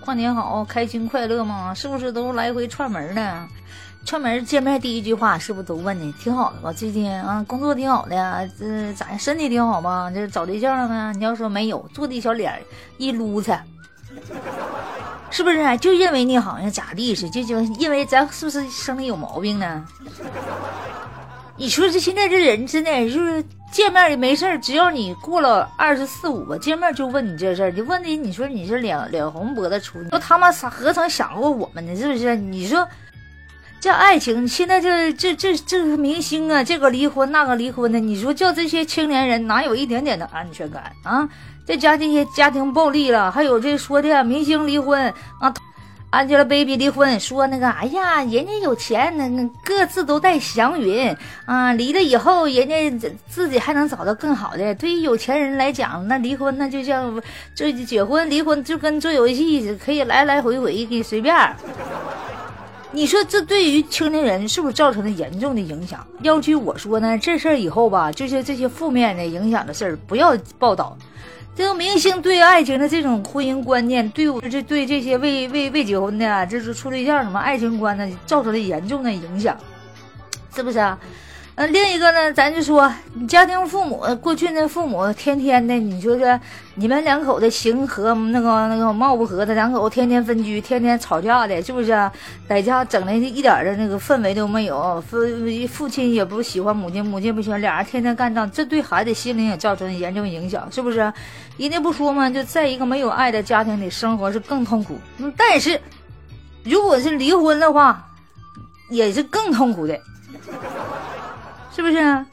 过年好，开心快乐吗？是不是都来回串门呢？串门见面第一句话是不是都问你挺好的吧？最近啊，工作挺好的呀，这咋样？身体挺好吗？这找对象了吗？你要说没有，坐地小脸一撸擦，是不是？就认为你好像咋地似的，就就因为咱是不是生理有毛病呢？你说这现在这人真的就是见面也没事只要你过了二十四五吧，见面就问你这事儿，就问你，你说你是脸脸红脖子粗，都他妈啥何曾想过我们呢？是不是？你说。这爱情现在这这这这明星啊，这个离婚那个离婚的，你说叫这些青年人哪有一点点的安全感啊？再加这些家庭暴力了，还有这说的明星离婚啊，Angelababy 离婚，说那个哎呀，人家有钱，那那各自都带祥云啊，离了以后人家自己还能找到更好的。对于有钱人来讲，那离婚那就像这结婚离婚就跟做游戏，可以来来回回给随便。你说这对于青年人是不是造成了严重的影响？要据我说呢，这事儿以后吧，就是这些负面的影响的事儿不要报道。这个明星对爱情的这种婚姻观念，对我这对这些未未未结婚的，就是处对象什么爱情观呢，造成了严重的影响，是不是啊？呃，另一个呢，咱就说你家庭父母过去那父母天天的，你说说你们两口子行和那个那个貌不合的两口天天分居，天天吵架的，是不是？在家整的一点的那个氛围都没有，父父亲也不喜欢母亲，母亲不喜欢，俩人天天干仗，这对孩子心灵也造成严重影响，是不是？人家不说吗？就在一个没有爱的家庭里生活是更痛苦。但是，如果是离婚的话，也是更痛苦的。是不是啊？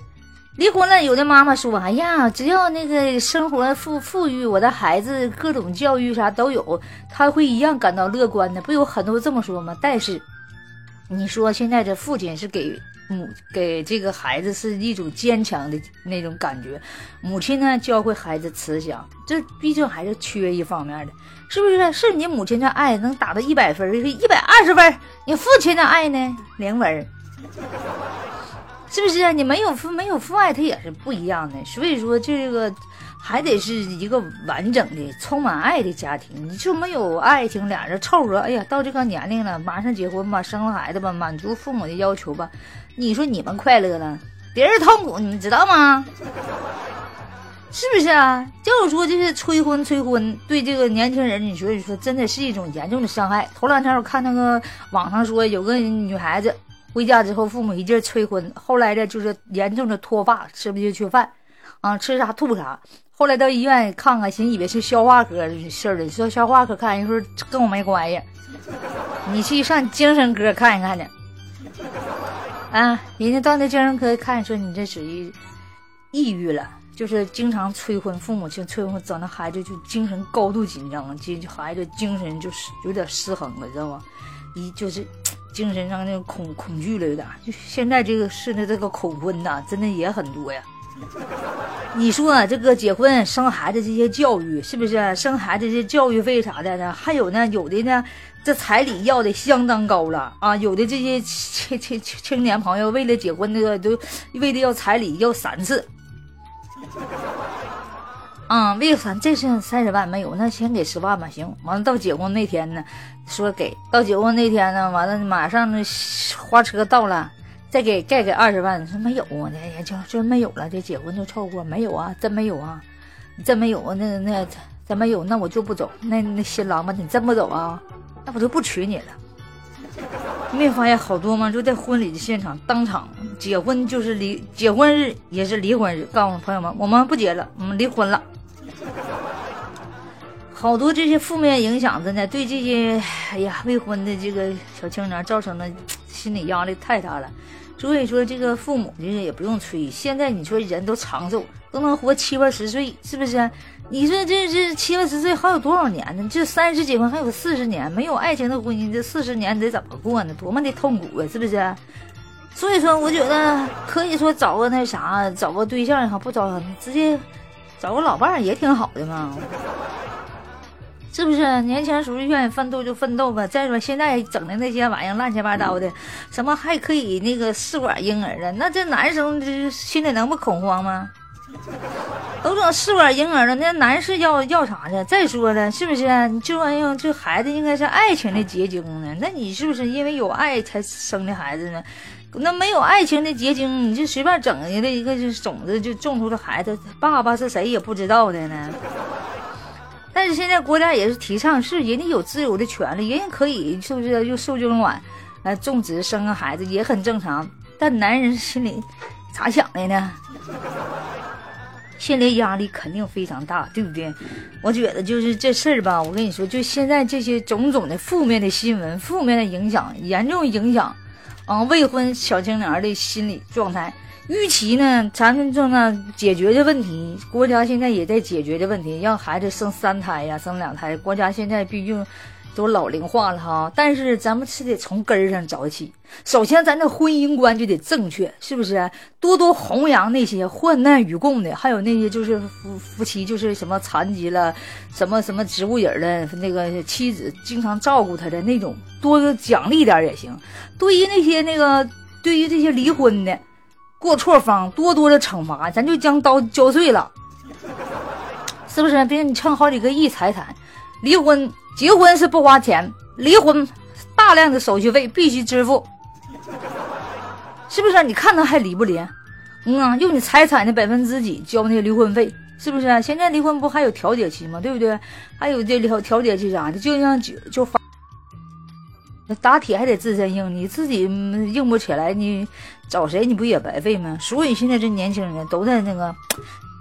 离婚了，有的妈妈说：“哎呀，只要那个生活富富裕，我的孩子各种教育啥都有，他会一样感到乐观的。”不有很多这么说吗？但是，你说现在这父亲是给母给这个孩子是一种坚强的那种感觉，母亲呢教会孩子慈祥，这毕竟还是缺一方面的，是不是？是你母亲的爱能达到一百分，一百二十分，你父亲的爱呢零分。是不是啊？你没有父没有父爱，他也是不一样的。所以说，这个还得是一个完整的、充满爱的家庭。你就没有爱情，俩人凑合。哎呀，到这个年龄了，马上结婚吧，生了孩子吧，满足父母的要求吧。你说你们快乐了，别人痛苦，你们知道吗？是不是啊？就是说，这是催婚催婚，对这个年轻人，你所以说真的是一种严重的伤害。头两天我看那个网上说，有个女孩子。回家之后，父母一劲催婚，后来的就是严重的脱发，吃不进去饭，啊，吃啥吐啥。后来到医院看看，寻以为是消化科的事儿的，说消化科看，人说跟我没关系，你去上精神科看一看去。啊，人家到那精神科看，说你这属于抑郁了，就是经常催婚，父母亲催婚，整那孩子就精神高度紧张，这孩子精神就是有点失衡了，知道吗？就是。精神上那个恐恐惧了有点，就现在这个是的这个恐婚呐，真的也很多呀。你说这个结婚生孩子这些教育是不是？生孩子这教育费啥的呢？还有呢，有的呢，这彩礼要的相当高了啊！有的这些青青青年朋友为了结婚，那个都为了要彩礼要三次。啊，为啥这是三十万没有？那先给十万吧，行。完了到结婚那天呢，说给到结婚那天呢，完了马上那花车到了，再给再给二十万。说没有啊，那就就没有了。这结婚就凑合，没有啊，真没有啊，真没有啊。那那真没有，那我就不走。那那新郎吧，你真不走啊？那我就不娶你了。没发现好多吗？就在婚礼的现场，当场结婚就是离结婚日也是离婚日，告诉朋友们，我们不结了，我们离婚了。好多这些负面影响真的，对这些哎呀未婚的这个小青年造成了心理压力太大了。所以说，这个父母这个也不用催。现在你说人都长寿，都能活七八十岁，是不是？你说这这七八十岁还有多少年呢？这三十结婚还有四十年，没有爱情的婚姻，这四十年得怎么过呢？多么的痛苦啊，是不是？所以说，我觉得可以说找个那啥，找个对象也好，不找直接找个老伴儿也挺好的嘛。是不是年轻时候愿意奋斗就奋斗吧？再说现在整的那些玩意儿乱七八糟的，什么还可以那个试管婴儿了？那这男生心里能不恐慌吗？都整试管婴儿了，那男士要要啥去？再说了，是不是？这玩意儿，这孩子应该是爱情的结晶呢。那你是不是因为有爱才生的孩子呢？那没有爱情的结晶，你就随便整一个一个就种子就种出的孩子，爸爸是谁也不知道的呢。但是现在国家也是提倡，是人家有自由的权利，人家可以是不是用受精卵来种植生个孩子也很正常。但男人心里咋想的呢？心理压力肯定非常大，对不对？我觉得就是这事儿吧，我跟你说，就现在这些种种的负面的新闻、负面的影响，严重影响嗯未婚小青年的心理状态。与其呢，咱们正在解决的问题，国家现在也在解决的问题，让孩子生三胎呀，生两胎。国家现在毕竟。都老龄化了哈，但是咱们是得从根儿上找起。首先，咱这婚姻观就得正确，是不是？多多弘扬那些患难与共的，还有那些就是夫夫妻就是什么残疾了，什么什么植物人的那个妻子经常照顾他的那种，多奖励点也行。对于那些那个，对于这些离婚的过错方，多多的惩罚，咱就将刀交税了，是不是？别你欠好几个亿财产，离婚。结婚是不花钱，离婚大量的手续费必须支付，是不是？你看他还离不离？嗯，用你财产的百分之几交那离婚费，是不是？现在离婚不还有调解期吗？对不对？还有这调调解期啥的，就像就就打铁还得自身硬，你自己硬不起来，你找谁你不也白费吗？所以现在这年轻人都在那个。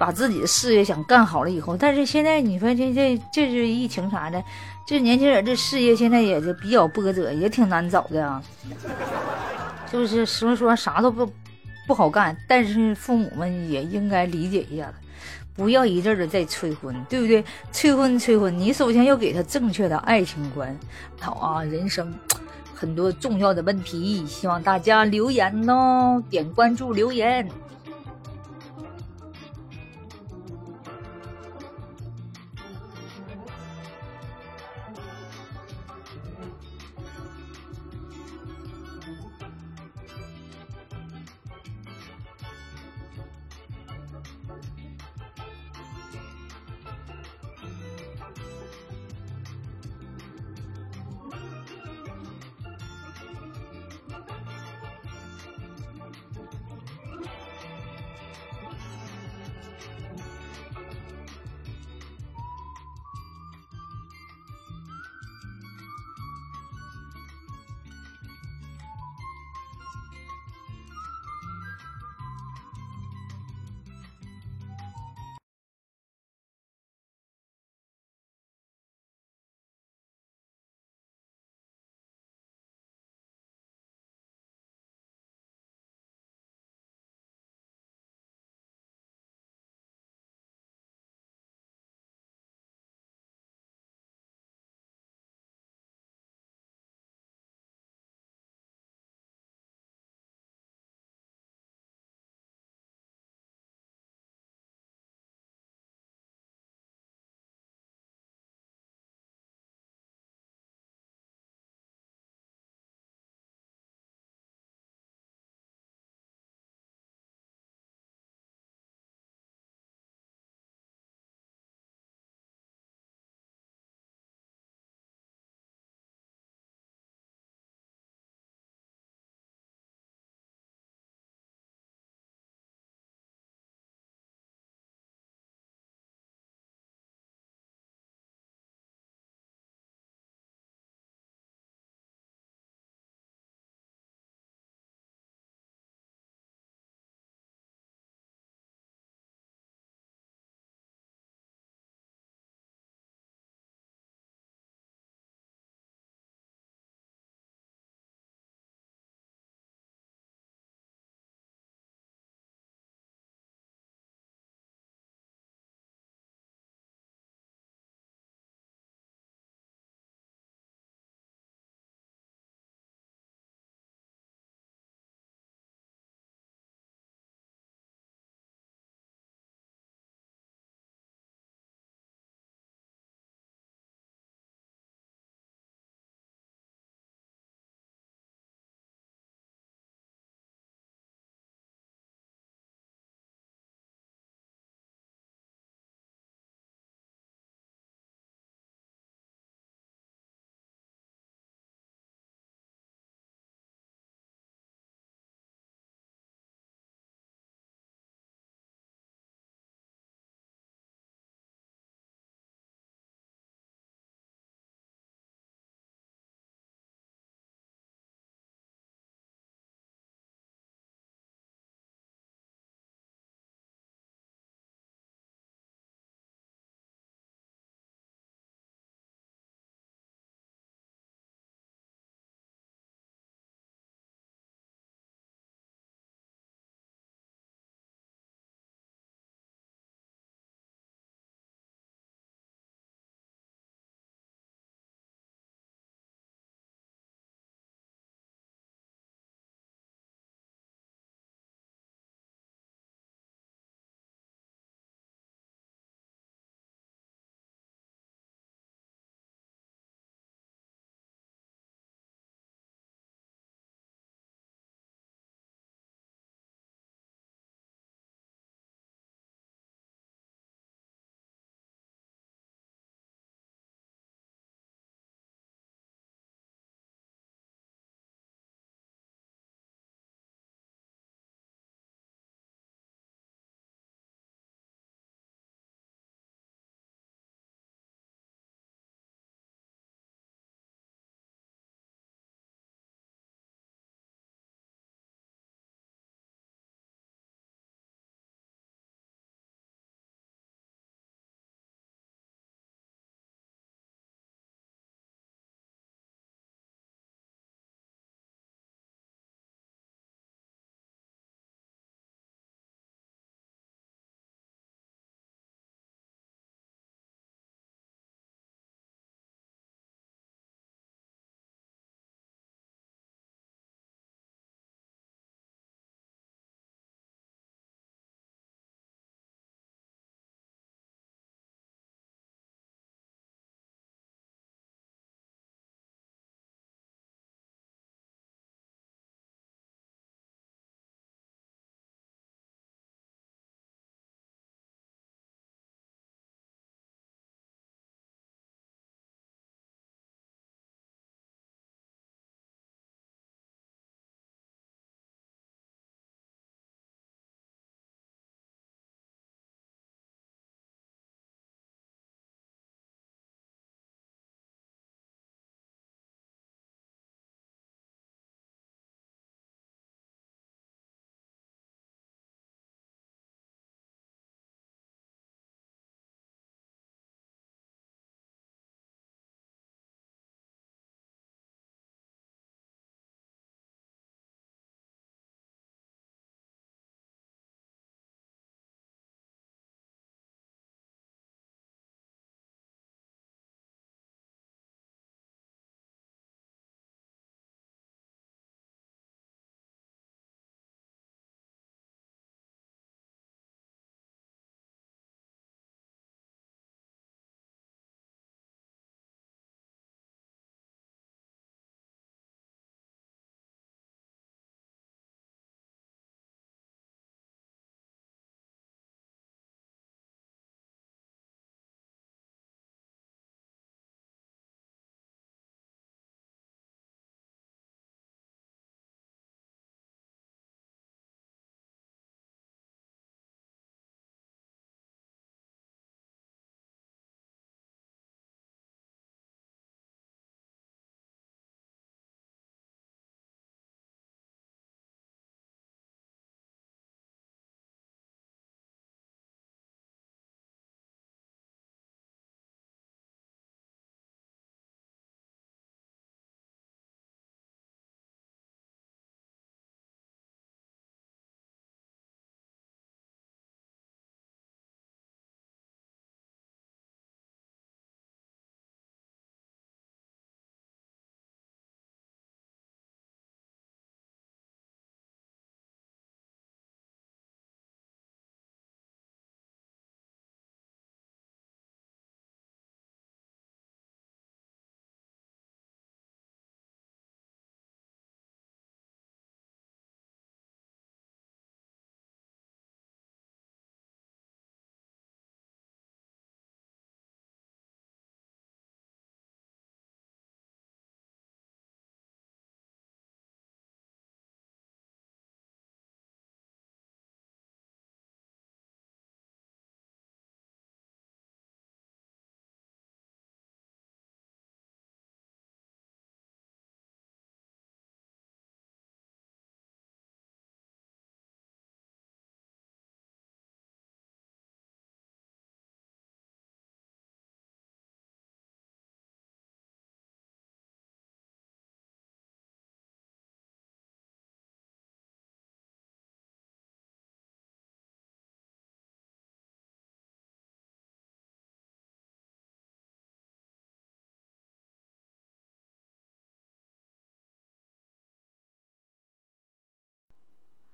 把自己的事业想干好了以后，但是现在你说这这这是疫情啥的，这年轻人这事业现在也就比较波折，也挺难找的啊。就是说说啥都不不好干，但是父母们也应该理解一下子不要一阵儿的再催婚，对不对？催婚催婚，你首先要给他正确的爱情观，好啊，人生很多重要的问题，希望大家留言哦，点关注留言。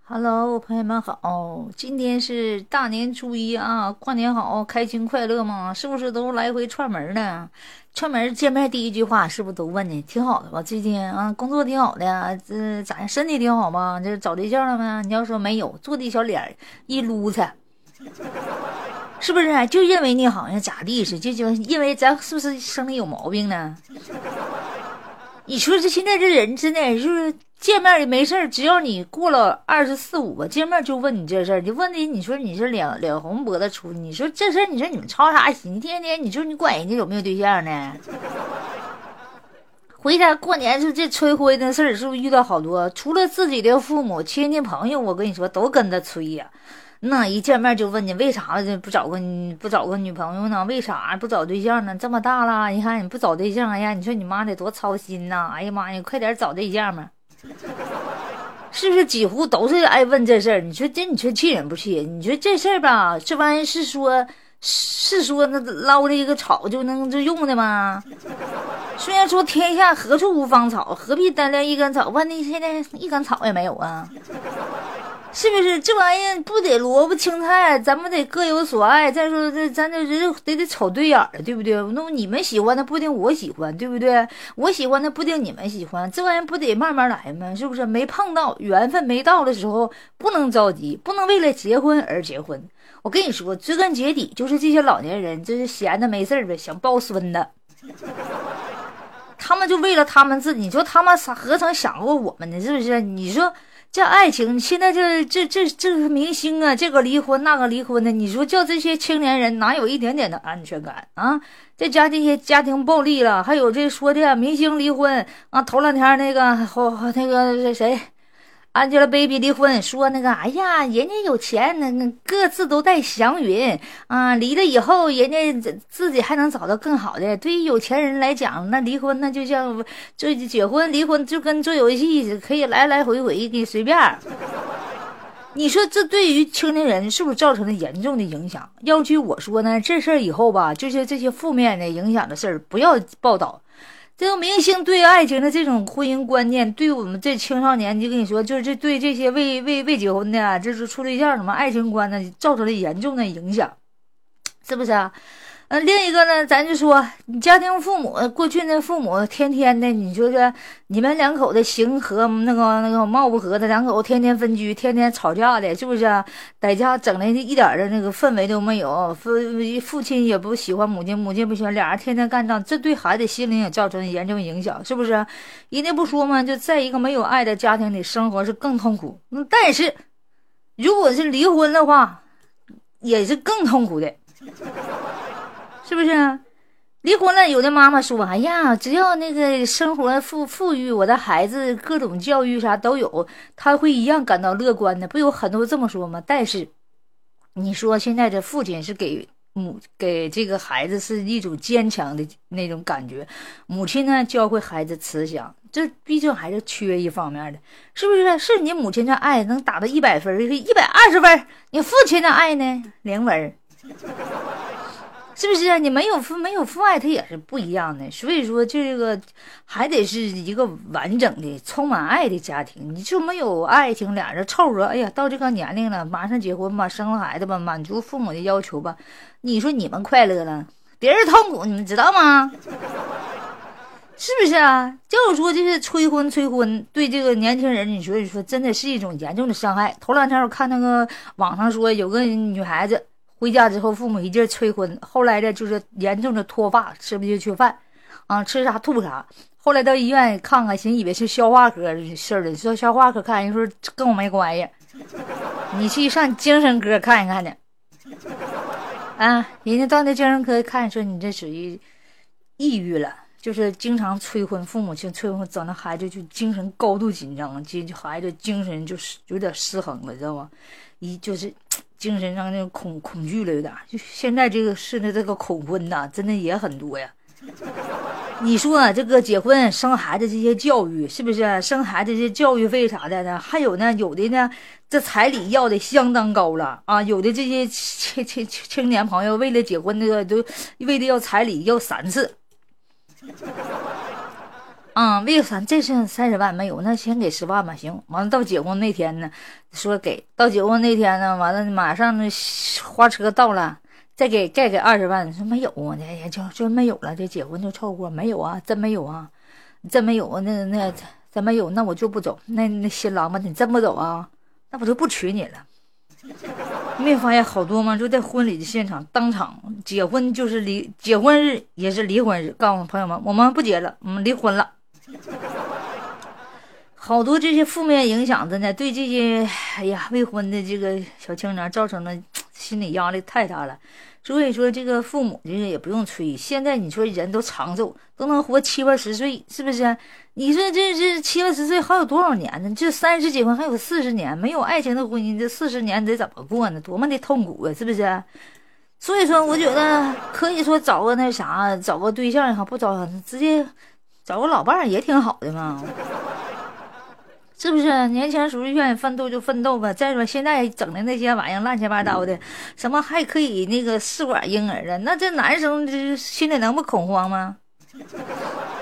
Hello，朋友们好，今天是大年初一啊，过年好，开心快乐吗？是不是都来回串门呢？串门见面第一句话是不是都问你挺好的吧？最近啊，工作挺好的，这咋样？身体挺好吗？这找对象了吗？你要说没有，坐的小脸一撸擦，是不是？就认为你好像咋地似的，就就因为咱是不是生理有毛病呢？你说这现在这人真的就是。见面也没事儿，只要你过了二十四五吧，见面就问你这事儿，就问的，你说你是脸脸红脖子粗，你说这事儿，你说你们操啥心？天天你说你管人家有没有对象呢？回家过年就这催婚的事儿，是不是遇到好多？除了自己的父母、亲戚朋友，我跟你说都跟他催呀。那一见面就问你为啥不找个不找个女朋友呢？为啥不找对象呢？这么大了，你看你不找对象，哎呀，你说你妈得多操心呐！哎呀妈呀，快点找对象吧。是不是几乎都是爱问这事儿？你说这，你说气人不气人？你说这事儿吧，这玩意是说，是说那捞的一个草就能就用的吗？虽然说天下何处无芳草，何必单恋一根草？问题现在一根草也没有啊。是不是这玩意不得萝卜青菜？咱们得各有所爱。再说这咱这人得得瞅对眼儿对不对？那你们喜欢的不一定我喜欢，对不对？我喜欢的不一定你们喜欢。这玩意不得慢慢来吗？是不是？没碰到缘分没到的时候，不能着急，不能为了结婚而结婚。我跟你说，追根结底就是这些老年人，就是闲的没事儿呗，想抱孙子。他们就为了他们自己，你说他们何曾想过我们呢？是不是？你说。这爱情现在这这这这明星啊，这个离婚那个离婚的，你说叫这些青年人哪有一点点的安全感啊？再加这些家庭暴力了，还有这说的明星离婚啊，头两天那个好那个谁。Angelababy 离婚，说那个，哎呀，人家有钱，那那各自都带祥云啊。离了以后，人家自己还能找到更好的。对于有钱人来讲，那离婚那就像这结婚离婚就跟做游戏，可以来来回回的随便。你说这对于青年人是不是造成了严重的影响？要据我说呢，这事儿以后吧，就是这些负面的影响的事儿，不要报道。这个明星对爱情的这种婚姻观念，对我们这青少年，就跟你说，就是这对这些未未未结婚的，这是处对象什么爱情观呢，造成了严重的影响，是不是啊？另一个呢，咱就说你家庭父母过去那父母天天的，你说说你们两口子行和那个那个貌不合的两口子天天分居，天天吵架的，是不是？在家整的一点的那个氛围都没有，父父亲也不喜欢母亲，母亲不喜欢，俩人天天干仗，这对孩子心灵也造成严重影响，是不是？人家不说吗？就在一个没有爱的家庭里生活是更痛苦。那但是，如果是离婚的话，也是更痛苦的。是不是啊？离婚了，有的妈妈说：“哎呀，只要那个生活富富裕，我的孩子各种教育啥都有，他会一样感到乐观的。”不有很多这么说吗？但是，你说现在这父亲是给母给这个孩子是一种坚强的那种感觉，母亲呢教会孩子慈祥，这毕竟还是缺一方面的，是不是？是你母亲的爱能打到一百分，一百二十分，你父亲的爱呢零分。是不是啊？你没有父没有父爱，他也是不一样的。所以说，这个还得是一个完整的、充满爱的家庭。你就没有爱情，俩人凑合。哎呀，到这个年龄了，马上结婚吧，生了孩子吧，满足父母的要求吧。你说你们快乐了，别人痛苦，你们知道吗？是不是啊？就是说，这是催婚，催婚对这个年轻人，你说你说，真的是一种严重的伤害。头两天我看那个网上说，有个女孩子。回家之后，父母一劲催婚，后来的就是严重的脱发，吃不进去饭，啊，吃啥吐啥。后来到医院看看，寻以为是消化科的事儿的，说消化科看，人说跟我没关系，你去上精神科看一看去。啊，人家到那精神科看，说你这属于抑郁了，就是经常催婚，父母亲催婚，整那孩子就精神高度紧张，这孩子精神就是有点失衡了，知道吗？一就是。精神上那恐恐惧了有点，就现在这个是的这个恐婚呐，真的也很多呀。你说这个结婚生孩子这些教育是不是？生孩子这些教育费啥的呢？还有呢，有的呢，这彩礼要的相当高了啊！有的这些青青青年朋友为了结婚，那个都为了要彩礼要三次。啊，啊，为啥这是三十万没有？那先给十万吧，行。完了到结婚那天呢，说给到结婚那天呢，完了马上那花车到了，再给再给二十万，说没有啊，那也就就没有了，这结婚就凑合，没有啊，真没有啊，真没有啊，那那真没有，那我就不走。那那新郎吧，你真不走啊？那我就不娶你了。没发现好多吗？就在婚礼的现场，当场结婚就是离结婚日也是离婚日，告诉朋友们，我们不结了，我们离婚了。好多这些负面影响的呢，对这些哎呀未婚的这个小青年造成了 心理压力太大了。所以说，这个父母这个也不用催。现在你说人都长寿，都能活七八十岁，是不是？你说这这七八十岁还有多少年呢？这三十结婚还有四十年，没有爱情的婚姻，这四十年得怎么过呢？多么的痛苦啊，是不是？所以说，我觉得可以说找个那啥，找个对象也好，不找直接找个老伴儿也挺好的嘛。是不是年轻时候愿意奋斗就奋斗吧？再说现在整的那些玩意儿乱七八糟的，什么还可以那个试管婴儿了？那这男生这心里能不恐慌吗？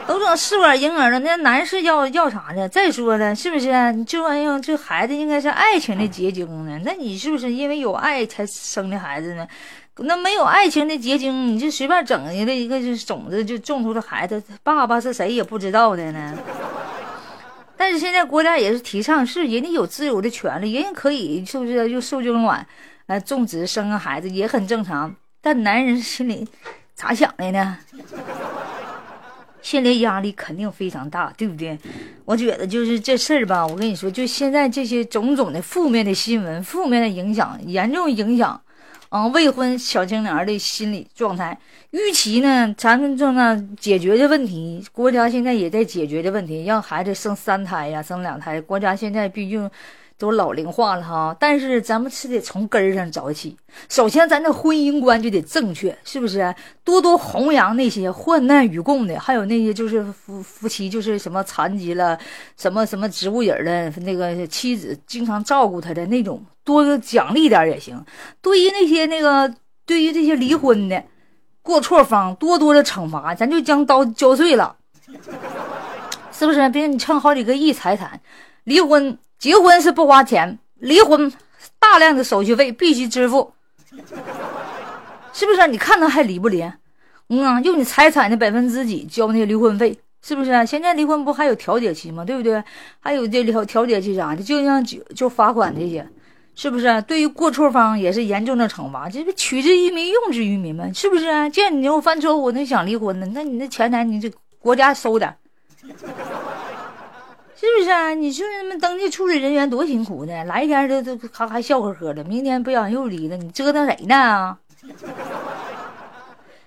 都整试管婴儿了，那男士要要啥呢？再说了，是不是？这玩意儿这孩子应该是爱情的结晶呢？那你是不是因为有爱才生的孩子呢？那没有爱情的结晶，你就随便整一个一个就种子就种出了孩子，爸爸是谁也不知道的呢？但是现在国家也是提倡，是人家有自由的权利，人家可以是不是就受精卵，呃，种植生个孩子也很正常。但男人心里咋想的呢？心理压力肯定非常大，对不对？我觉得就是这事儿吧，我跟你说，就现在这些种种的负面的新闻，负面的影响，严重影响。嗯，未婚小青年的心理状态，预期呢，咱们正在解决的问题，国家现在也在解决的问题，让孩子生三胎呀，生两胎。国家现在毕竟。都老龄化了哈，但是咱们是得从根儿上找起。首先，咱这婚姻观就得正确，是不是？多多弘扬那些患难与共的，还有那些就是夫夫妻就是什么残疾了，什么什么植物人的那个妻子经常照顾他的那种，多奖励点也行。对于那些那个，对于这些离婚的过错方，多多的惩罚，咱就将刀交税了，是不是？别你欠好几个亿财产，离婚。结婚是不花钱，离婚大量的手续费必须支付，是不是？你看他还离不离？嗯，用你财产的百分之几交那些离婚费，是不是？现在离婚不还有调解期吗？对不对？还有这调调解期啥的，就像就就罚款这些，是不是？对于过错方也是严重的惩罚，这不取之于民，用之于民吗？是不是？既然你又犯错误，那想离婚呢？那你那钱财你这国家收点。是不是啊？你说他们登记处理人员多辛苦呢？来一天都都咔咔笑呵呵的，明天不想又离了，你折腾谁呢？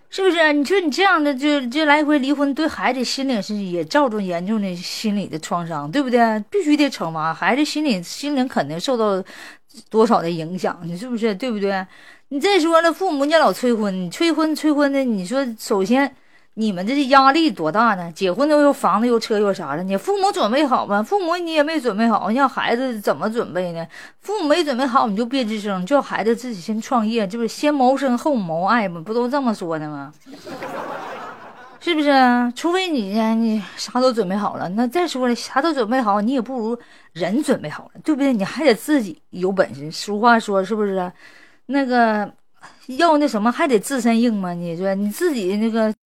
是不是？你说你这样的就就来回离婚，对孩子心理是也造成严重的心理的创伤，对不对？必须得惩罚孩子，心理心灵肯定受到多少的影响，你是不是？对不对？你再说了，父母你老催婚，催婚催婚的，你说首先。你们这是压力多大呢？结婚都有房子、有车、有啥的，你父母准备好吗？父母你也没准备好，让孩子怎么准备呢？父母没准备好，你就别吱声，叫孩子自己先创业，就是先谋生后谋爱嘛，不都这么说的吗？是不是？除非你，你啥都准备好了，那再说了，啥都准备好，你也不如人准备好了，对不对？你还得自己有本事。俗话说，是不是？那个要那什么，还得自身硬吗？你说你自己那个。